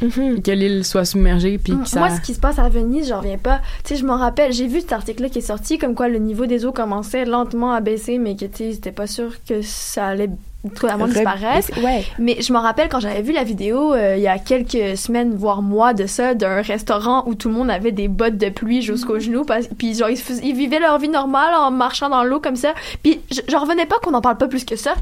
que l'île soit submergée, puis ça. Moi, ce qui se passe à Venise, j'en reviens pas. Tu sais, je m'en rappelle, j'ai vu cet article-là qui est sorti, comme quoi le niveau des eaux commençait lentement à baisser, mais que, tu c'était pas sûr que ça allait disparaître. Ouais. Mais je me rappelle quand j'avais vu la vidéo euh, il y a quelques semaines, voire mois de ça, d'un restaurant où tout le monde avait des bottes de pluie jusqu'aux genoux, parce, puis genre ils, se fais- ils vivaient leur vie normale en marchant dans l'eau comme ça. Puis je- j'en revenais pas qu'on en parle pas plus que ça.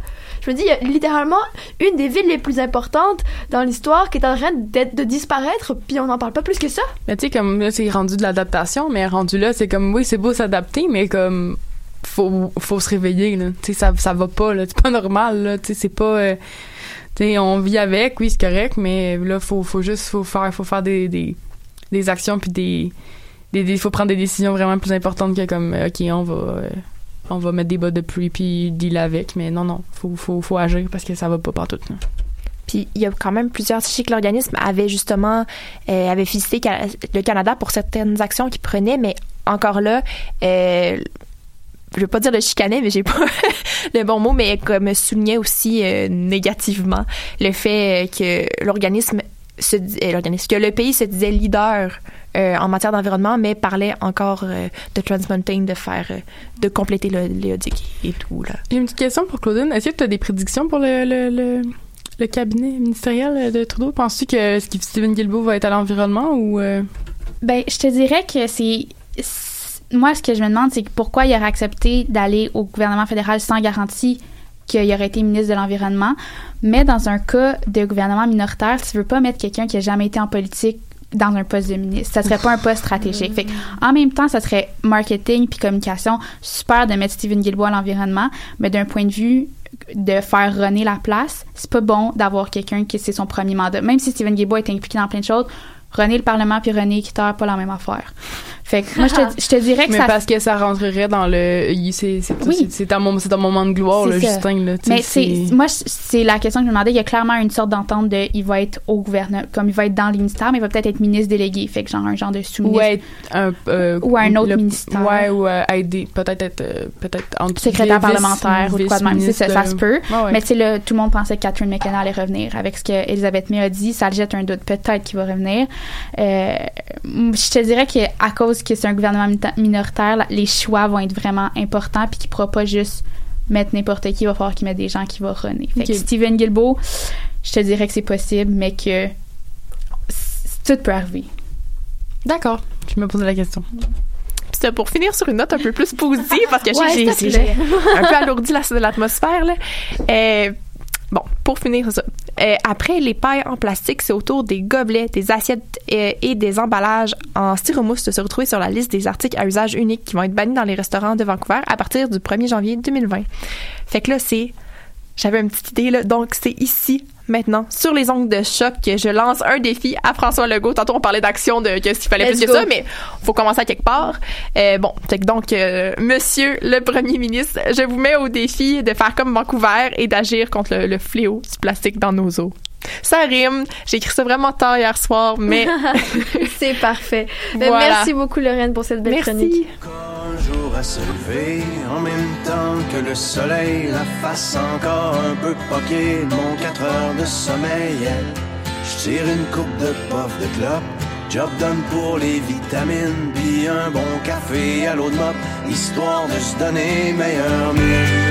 Je me dis, il y a littéralement une des villes les plus importantes dans l'histoire qui est en train de disparaître, puis on n'en parle pas plus que ça. Mais tu sais, comme là, c'est rendu de l'adaptation, mais rendu là, c'est comme, oui, c'est beau s'adapter, mais comme, faut, faut se réveiller, là. Tu sais, ça, ça va pas, là. C'est pas normal, là. Tu sais, c'est pas. euh, tu sais, on vit avec, oui, c'est correct, mais là, faut, faut juste, faut faire, faut faire des, des, des actions, puis des. des- faut prendre des décisions vraiment plus importantes que comme, euh, OK, on va. euh, on va mettre des bottes de pluie puis deal avec, mais non, non, faut, faut, faut agir parce que ça va pas partout. Puis il y a quand même plusieurs. Je que l'organisme avait justement avait félicité le Canada pour certaines actions qu'il prenait, mais encore là, je veux pas dire le chicaner, mais j'ai pas [LAUGHS] le bon mot, mais comme soulignait aussi euh, négativement le fait euh, que l'organisme se dis- euh, l'organisme que le pays se disait leader euh, en matière d'environnement, mais parlait encore euh, de Trans Mountain, de faire, euh, de compléter le l'éodique et tout là. J'ai une petite question pour Claudine. Est-ce que tu as des prédictions pour le, le, le, le cabinet ministériel de Trudeau? Penses-tu que que Stephen Guilbeault va être à l'environnement ou... euh, Ben, je te dirais que c'est. Moi, ce que je me demande, c'est pourquoi il aurait accepté d'aller au gouvernement fédéral sans garantie qu'il aurait été ministre de l'Environnement. Mais dans un cas de gouvernement minoritaire, tu veux pas mettre quelqu'un qui a jamais été en politique dans un poste de ministre. Ça serait pas un poste [LAUGHS] stratégique. Fait en même temps, ça serait marketing puis communication super de mettre Stephen Guilbeault à l'environnement, mais d'un point de vue de faire runner la place, c'est pas bon d'avoir quelqu'un qui c'est son premier mandat. Même si Stephen Guilbeault est impliqué dans plein de choses, René le Parlement puis René Équiteur, pas la même affaire. Fait que moi, je te, [LAUGHS] je te dirais que Mais ça... parce que ça rentrerait dans le... C'est c'est- Oui. c'est- c'est un, moment- c'est un moment de gloire, là. Justin. Là, Mais c'est moi c'est la question que je me demandais. Il y a clairement une sorte d'entente de il va être au gouvernement, comme il va être dans les ministères, mais il va peut-être être ministre délégué, fait que genre un genre de sous-ministre. Ou être un... euh, Ou un autre le- ministère. Ouais, ou euh, aider... Peut-être être... euh, peut-être entre secrétaire vice- parlementaire ou de quoi de même. Ça, ça se peut. Ouais, ouais. Mais tu sais, là, tout le monde pensait que Catherine McKenna allait revenir. Avec ce que Elisabeth May a dit, ça le jette un doute. Peut-être qu'il va revenir. Euh, je te dirais qu'à cause que c'est un gouvernement mi- minoritaire, les choix vont être vraiment importants puis qu'il ne pourra pas juste mettre n'importe qui. Il va falloir qu'il mette des gens qui vont runner. Fait que Ok. Stephen Guilbeault, je te dirais que c'est possible, mais que tout peut arriver. D'accord. Je me posais la question. C'était pour finir sur une note un peu plus positive parce que Ouais, j'ai un peu alourdi la- l'atmosphère. là. Euh, bon, pour finir, ça. Euh, après les pailles en plastique, c'est au tour des gobelets, des assiettes euh, et des emballages en styromousse de se retrouver sur la liste des articles à usage unique qui vont être bannis dans les restaurants de Vancouver à partir du 1er janvier 2020. Fait que là, c'est j'avais une petite idée, là. Donc, c'est ici, maintenant, sur les ongles de choc, que je lance un défi à François Legault. Tantôt, on parlait d'action, de que s'il fallait Let's plus que ça, mais faut commencer à quelque part. Euh, bon, fait que donc, euh, monsieur le premier ministre, je vous mets au défi de faire comme Vancouver et d'agir contre le, le fléau du plastique dans nos eaux. Ça rime. J'ai écrit ça vraiment tard hier soir, mais [LAUGHS] C'est parfait. [LAUGHS] Ben, Voilà. Merci beaucoup, Lorraine, pour cette belle merci. chronique. Se lever en même temps que le soleil la fasse encore un peu poquer mon 4 heures de sommeil je tire une coupe de puff de clope job done pour les vitamines puis un bon café à l'eau de mop histoire de se donner meilleur mieux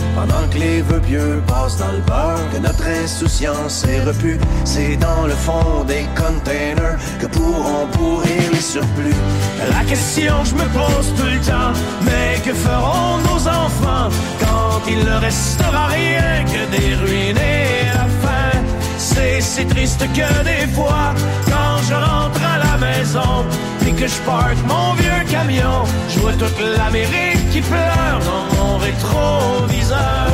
Pendant que les vœux pieux passent dans le beurre, que notre insouciance est repue, c'est dans le fond des containers que pourront pourrir les surplus. La question que je me pose tout le temps, mais que feront nos enfants quand il ne restera rien que des ruines et la fin? C'est si triste que des fois, quand je rentre à la maison, et que je parque mon vieux camion, je vois toute l'Amérique qui pleure dans mon rétroviseur.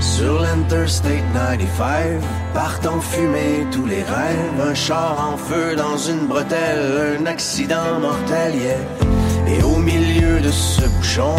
Sur l'Interstate 95, partent en fumée tous les rêves. Un char en feu dans une bretelle, un accident mortel, yeah. Ce bouchon,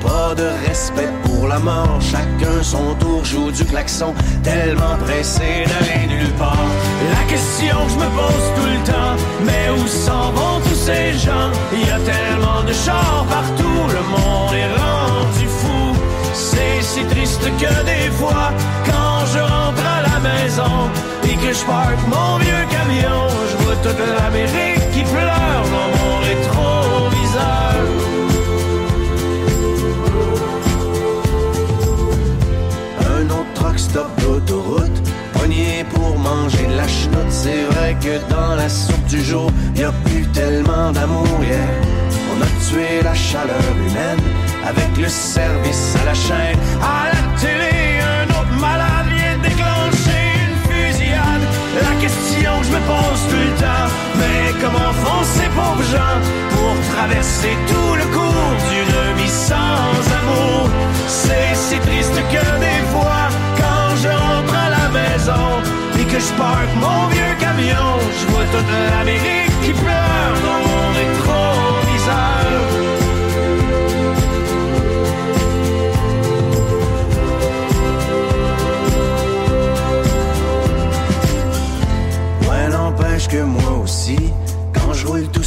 pas de respect pour la mort. Chacun son tour joue du klaxon, tellement pressé d'aller nulle part. La question que je me pose tout le temps, mais où s'en vont tous ces gens? Il y a tellement de chars partout, le monde est rendu fou. C'est si triste que des fois, quand je rentre à la maison et que je parque mon vieux camion, je vois toute l'Amérique qui pleure dans mon rétroviseur. Truck stop d'autoroute, pogné pour manger de la chenoute. C'est vrai que dans la soupe du jour, y a plus tellement d'amour, yeah. On a tué la chaleur humaine avec le service à la chaîne. À la télé, un autre malade vient déclencher une fusillade. La question que je me pose tout le temps, mais comment font ces pauvres gens pour traverser tout le cours d'une vie sans amour? C'est si triste que des que je parque mon vieux camion, je vois toute l'Amérique qui pleure dans mon rétroviseur. Ouais, n'empêche que moi aussi, quand je roule tout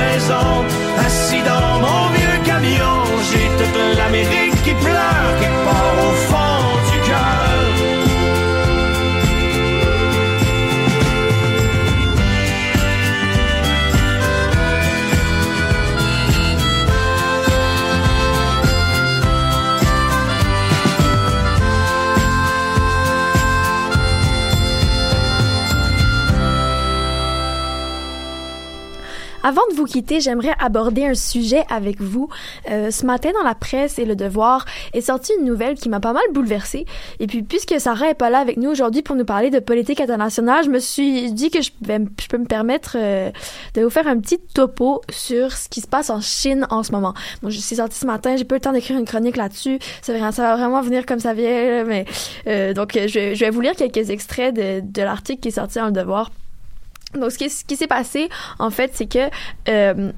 maison, assis dans mon vieux camion, j'ai toute l'Amérique qui pleure quelque part au fond quitter, j'aimerais aborder un sujet avec vous. Euh, ce matin, dans la presse et le Devoir, est sortie une nouvelle qui m'a pas mal bouleversée. Et puis, puisque Sarah est pas là avec nous aujourd'hui pour nous parler de politique internationale, je me suis dit que je, peux me permettre euh, de vous faire un petit topo sur ce qui se passe en Chine en ce moment. Bon, je suis sortie ce matin, j'ai pas le temps d'écrire une chronique là-dessus. Ça, va- vraiment venir comme ça vient, mais euh, donc je, vais vous lire quelques extraits de l'article qui est sorti dans le Devoir. Donc, ce qui, s'est passé, en fait, c'est que euh,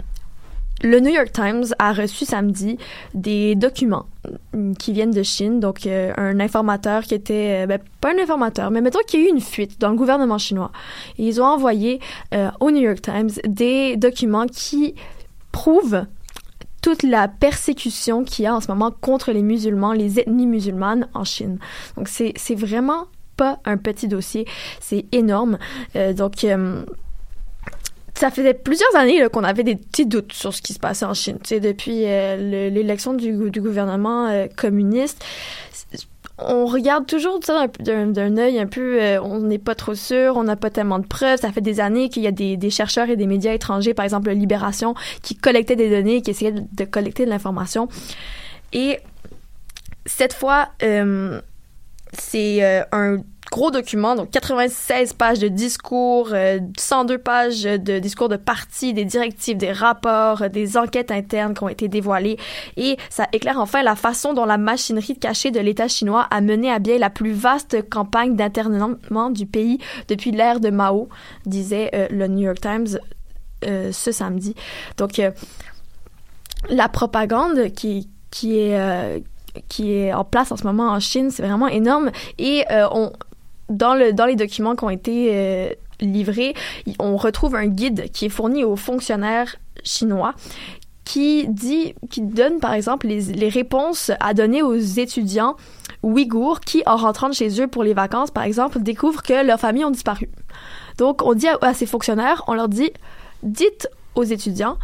le New York Times a reçu samedi des documents qui viennent de Chine. Donc, euh, un informateur qui était, euh, ben, pas un informateur, mais mettons qu'il y a eu une fuite dans le gouvernement chinois. Et ils ont envoyé au New York Times des documents qui prouvent toute la persécution qu'il y a en ce moment contre les musulmans, les ethnies musulmanes en Chine. Donc, c'est vraiment pas un petit dossier, c'est énorme. Euh, donc, euh, ça faisait plusieurs années qu'on avait des petits doutes sur ce qui se passait en Chine. Tu depuis euh, le- l'élection du, gouvernement communiste, on regarde toujours ça d'un- œil un peu, on n'est pas trop sûr, on n'a pas tellement de preuves. Ça fait des années qu'il y a des, chercheurs et des médias étrangers, par exemple Libération, qui collectaient des données, qui essayaient de, de collecter de l'information. Et cette fois, euh, c'est euh, un gros document, donc 96 pages de discours, euh, 102 pages de discours de partis, des directives, des rapports, euh, des enquêtes internes qui ont été dévoilées. Et ça éclaire enfin la façon dont la machinerie cachée de l'État chinois a mené à bien la plus vaste campagne d'internement du pays depuis l'ère de Mao, disait euh, le New York Times euh, ce samedi. Donc, euh, la propagande qui, qui est... qui est en place en ce moment en Chine, c'est vraiment énorme. Et euh, on, dans, le, dans les documents qui ont été euh, livrés, on retrouve un guide qui est fourni aux fonctionnaires chinois qui dit, qui donne par exemple les, les réponses à donner aux étudiants ouïghours qui, en rentrant chez eux pour les vacances, par exemple, découvrent que leurs familles ont disparu. Donc, on dit à ces fonctionnaires, on leur dit, dites aux étudiants,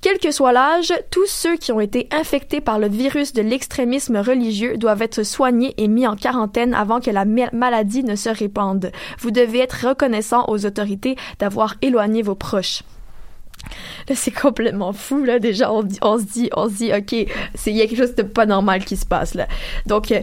quel que soit l'âge, tous ceux qui ont été infectés par le virus de l'extrémisme religieux doivent être soignés et mis en quarantaine avant que la ma- maladie ne se répande. Vous devez être reconnaissant aux autorités d'avoir éloigné vos proches. C'est complètement fou, là. Déjà, on, se dit, on se dit, OK, il y a quelque chose de pas normal qui se passe, là. Donc, euh,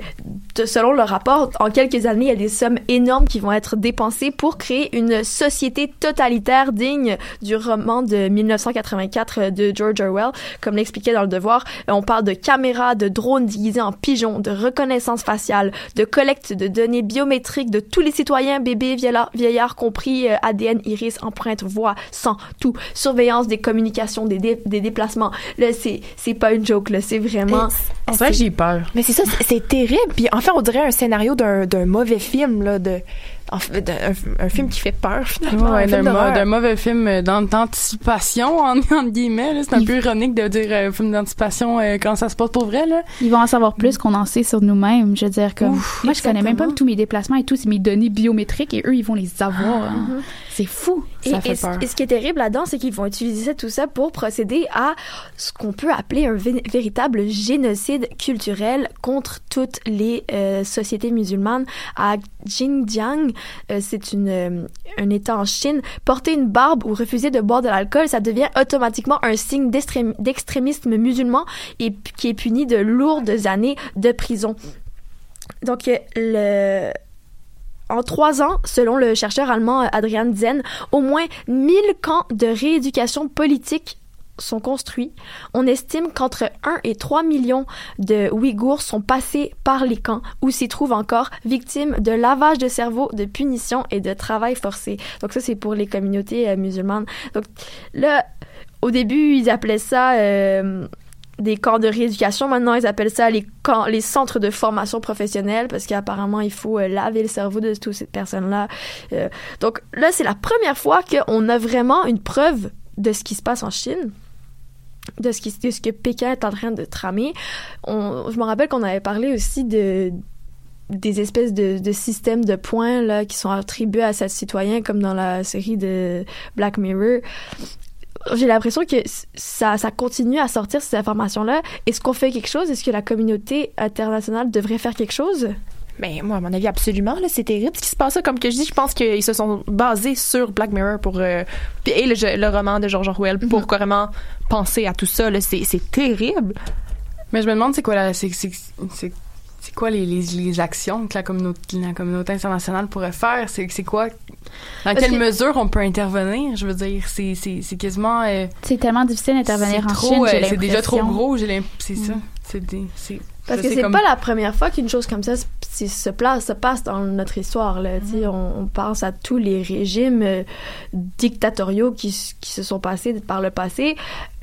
selon le rapport, en quelques années, il y a des sommes énormes qui vont être dépensées pour créer une société totalitaire digne du roman de 1984 de George Orwell. Comme l'expliquait dans Le Devoir, on parle de caméras, de drones déguisés en pigeons, de reconnaissance faciale, de collecte de données biométriques de tous les citoyens, bébés, vieillards, vieillards compris, euh, ADN, iris, empreinte, voix, sang, tout. Surveillance des communications, des, dé- des déplacements. Là, c'est, c'est pas une joke, là. C'est vraiment... On dirait que j'ai peur. Mais c'est ça, c'est- c'est terrible. Puis enfin, on dirait un scénario d'un d'un mauvais film, là, de, en fait, d'un- un, un film qui fait peur, finalement. Ouais, un d'un mauvais film euh, d'an- d'anticipation, [LAUGHS] en, entre guillemets. C'est un peu ironique de dire euh, film d'anticipation euh, quand ça se passe pour vrai. Là. Ils vont en savoir plus qu'on en sait sur nous-mêmes. Je veux dire, comme, Ouf, moi, je connais même pas exactement. tous mes déplacements et tout, c'est mes données biométriques et eux, ils vont les avoir. hein. Mhm. C'est fou. Et, et ce- et ce qui est terrible là-dedans, c'est qu'ils vont utiliser tout ça pour procéder à ce qu'on peut appeler un vé- véritable génocide culturel contre toutes les euh, sociétés musulmanes. À Xinjiang, euh, c'est euh, un État en Chine, porter une barbe ou refuser de boire de l'alcool, ça devient automatiquement un signe d'extrém- d'extrémisme musulman et qui est puni de lourdes années de prison. Donc, euh, en trois ans, selon le chercheur allemand Adrian Zen, au moins 1000 camps de rééducation politique sont construits. On estime qu'entre 1 et 3 millions de Ouïghours sont passés par les camps ou s'y trouvent encore victimes de lavage de cerveau, de punition et de travail forcé. Donc ça, c'est pour les communautés euh, musulmanes. Donc là, au début, ils appelaient ça... euh, des camps de rééducation. Maintenant, ils appellent ça les camps, les centres de formation professionnelle parce qu'apparemment, il faut euh, laver le cerveau de toutes ces personnes-là. Donc là, c'est la première fois qu'on a vraiment une preuve de ce qui se passe en Chine de ce, que Pékin est en train de tramer. On, je me rappelle qu'on avait parlé aussi de des espèces de, systèmes de points là qui sont attribués à ces citoyens comme dans la série de Black Mirror j'ai l'impression que ça, ça continue à sortir ces informations-là. Est-ce qu'on fait quelque chose? Est-ce que la communauté internationale devrait faire quelque chose? Mais moi, à mon avis, absolument. Là, c'est terrible ce qui se passe là. Comme que je dis, je pense qu'ils se sont basés sur Black Mirror pour euh, puis- et le, le roman de George Orwell pour carrément penser à tout ça. Là, c'est, c'est terrible. Mais je me demande, c'est quoi, la, c'est, c'est, c'est, c'est quoi les, les, les actions que la communauté, la communauté internationale pourrait faire? C'est, c'est quoi? Dans Parce quelle que- mesure on peut intervenir? Je veux dire, c'est, c'est, c'est quasiment... euh, C'est tellement difficile d'intervenir en trop, Chine, euh, C'est déjà trop gros, j'ai l'impression. C'est ça. Des... C'est, Parce que c'est comme- pas la première fois qu'une chose comme ça se, place, se passe dans notre histoire. Là. Tu sais, On, on pense à tous les régimes euh, dictatoriaux qui, qui se sont passés par le passé.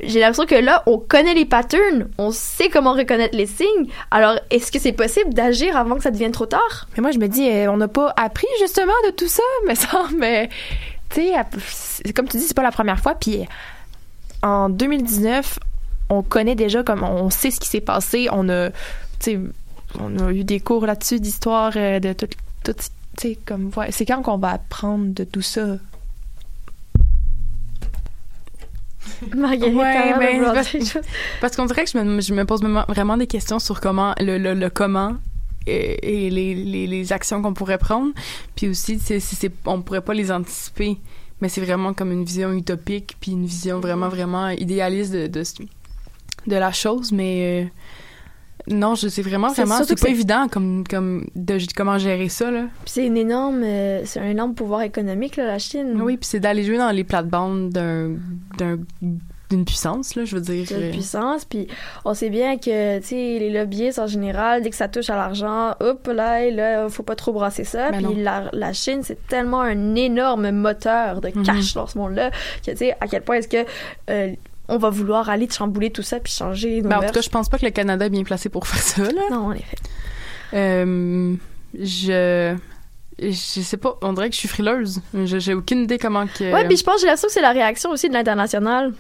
J'ai l'impression que là, on connaît les patterns, on sait comment reconnaître les signes. Alors, est-ce que c'est possible d'agir avant que ça devienne trop tard? Mais moi, je me dis, euh, on n'a pas appris justement de tout ça, [LAUGHS] mais ça, mais tu sais, comme tu dis, c'est pas la première fois. Puis en 2019, on connaît déjà comme on sait ce qui s'est passé. On a, tu sais, on a eu des cours là-dessus d'histoire euh, de tout, tout tu sais, comme ouais, c'est quand qu'on va apprendre de tout ça? [LAUGHS] Marguerite, Ouais, ben, parce, qu'on dirait que je me, je me pose vraiment- des questions sur comment, le, le, le comment et, et les, les, les actions qu'on pourrait prendre. Puis aussi, c'est, c'est, c'est- on pourrait pas les anticiper, mais c'est vraiment comme une vision utopique, puis une vision vraiment, vraiment idéaliste de, de, ce- de la chose. Mais euh, non, je sais vraiment, vraiment, c'est pas évident comme, comme de, comment gérer ça, là. Puis c'est une énorme, euh, c'est un énorme pouvoir économique, là, la Chine. Oui, puis c'est d'aller jouer dans les plates-bandes d'un d'un d'une puissance, là, je veux dire. de euh, puissance. Puis on sait bien que, tu sais, les lobbyistes en général, dès que ça touche à l'argent, hop là, là, faut pas trop brasser ça. Ben puis la, la Chine, c'est tellement un énorme moteur de Mhm. cash dans ce monde-là que, tu sais, à quel point est-ce que euh, on va vouloir aller chambouler tout ça puis changer nos Ben, en tout cas, je pense pas que le Canada est bien placé pour faire ça, là. Non, en effet. Euh, je. Je sais pas, on dirait que je suis frileuse. Je- J'ai aucune idée comment que. Ouais, puis je pense, j'ai l'impression que c'est la réaction aussi de l'international.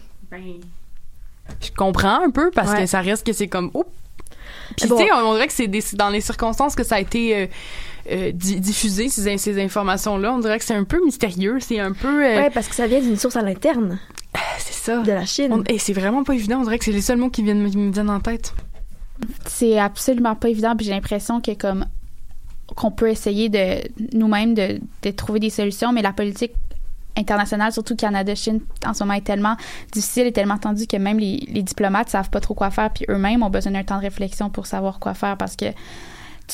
Je comprends un peu parce Ouais. que ça reste que c'est comme. Oups! Puis Bon. tu sais, on, dirait que c'est dans les circonstances que ça a été euh, euh, di- ces, ces informations-là. On dirait que c'est un peu mystérieux. C'est un peu. euh, Ouais, parce que ça vient d'une source à l'interne. C'est ça. De la Chine. On- et c'est vraiment pas évident. On dirait que c'est les seuls mots qui viennent, qui me viennent en tête. c'est absolument pas évident puis j'ai l'impression que comme qu'on peut essayer de nous-mêmes de, de trouver des solutions mais la politique internationale surtout Canada Chine en ce moment est tellement difficile et tellement tendue que même les, les diplomates savent pas trop quoi faire puis eux-mêmes ont besoin d'un temps de réflexion pour savoir quoi faire parce que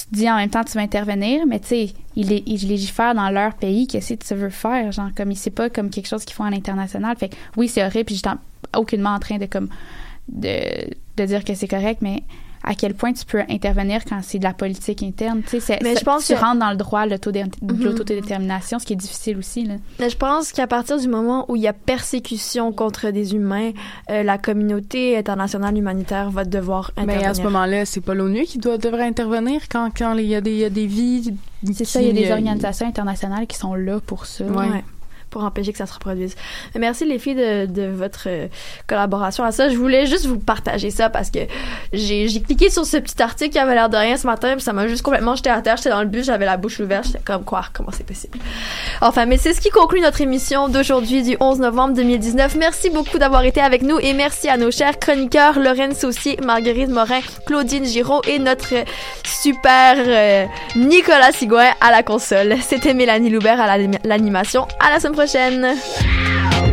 tu dis en même temps tu vas intervenir mais tu sais ils, ils légifèrent dans leur pays qu'est-ce que tu veux faire? Genre comme c'est pas comme quelque chose qu'ils font à l'international. Fait oui c'est horrible puis je suis aucunement en train de comme de dire que c'est correct mais à quel point tu peux intervenir quand c'est de la politique interne tu sais Mais je pense tu que- rentres dans le droit de Mhm. l'autodétermination ce qui est difficile aussi là. Mais je pense qu'à partir du moment où il y a persécution contre des humains, euh, la communauté internationale humanitaire va devoir intervenir. Mais à ce moment-là, c'est pas l'ONU qui doit, devrait intervenir quand quand il y, a des- il y a des vies. c'est ça il y a des euh, organisations internationales qui sont là pour ça Ouais. Empêcher que ça se reproduise. Merci les filles de, de votre euh, collaboration à ça. Je voulais juste vous partager ça parce que j'ai cliqué sur ce petit article qui avait l'air de rien ce matin puis ça m'a juste complètement jeté à terre. J'étais dans le bus, j'avais la bouche ouverte, j'étais comme quoi, comment c'est possible? Enfin, mais c'est ce qui conclut notre émission d'aujourd'hui du 11 novembre 2019. Merci beaucoup d'avoir été avec nous et merci à nos chers chroniqueurs Lorraine Saucier, Marguerite Morin, Claudine Giraud et notre super euh, Nicolas Sigouin à la console. C'était Mélanie Loubert à l'anima- l'animation. À la semaine prochaine.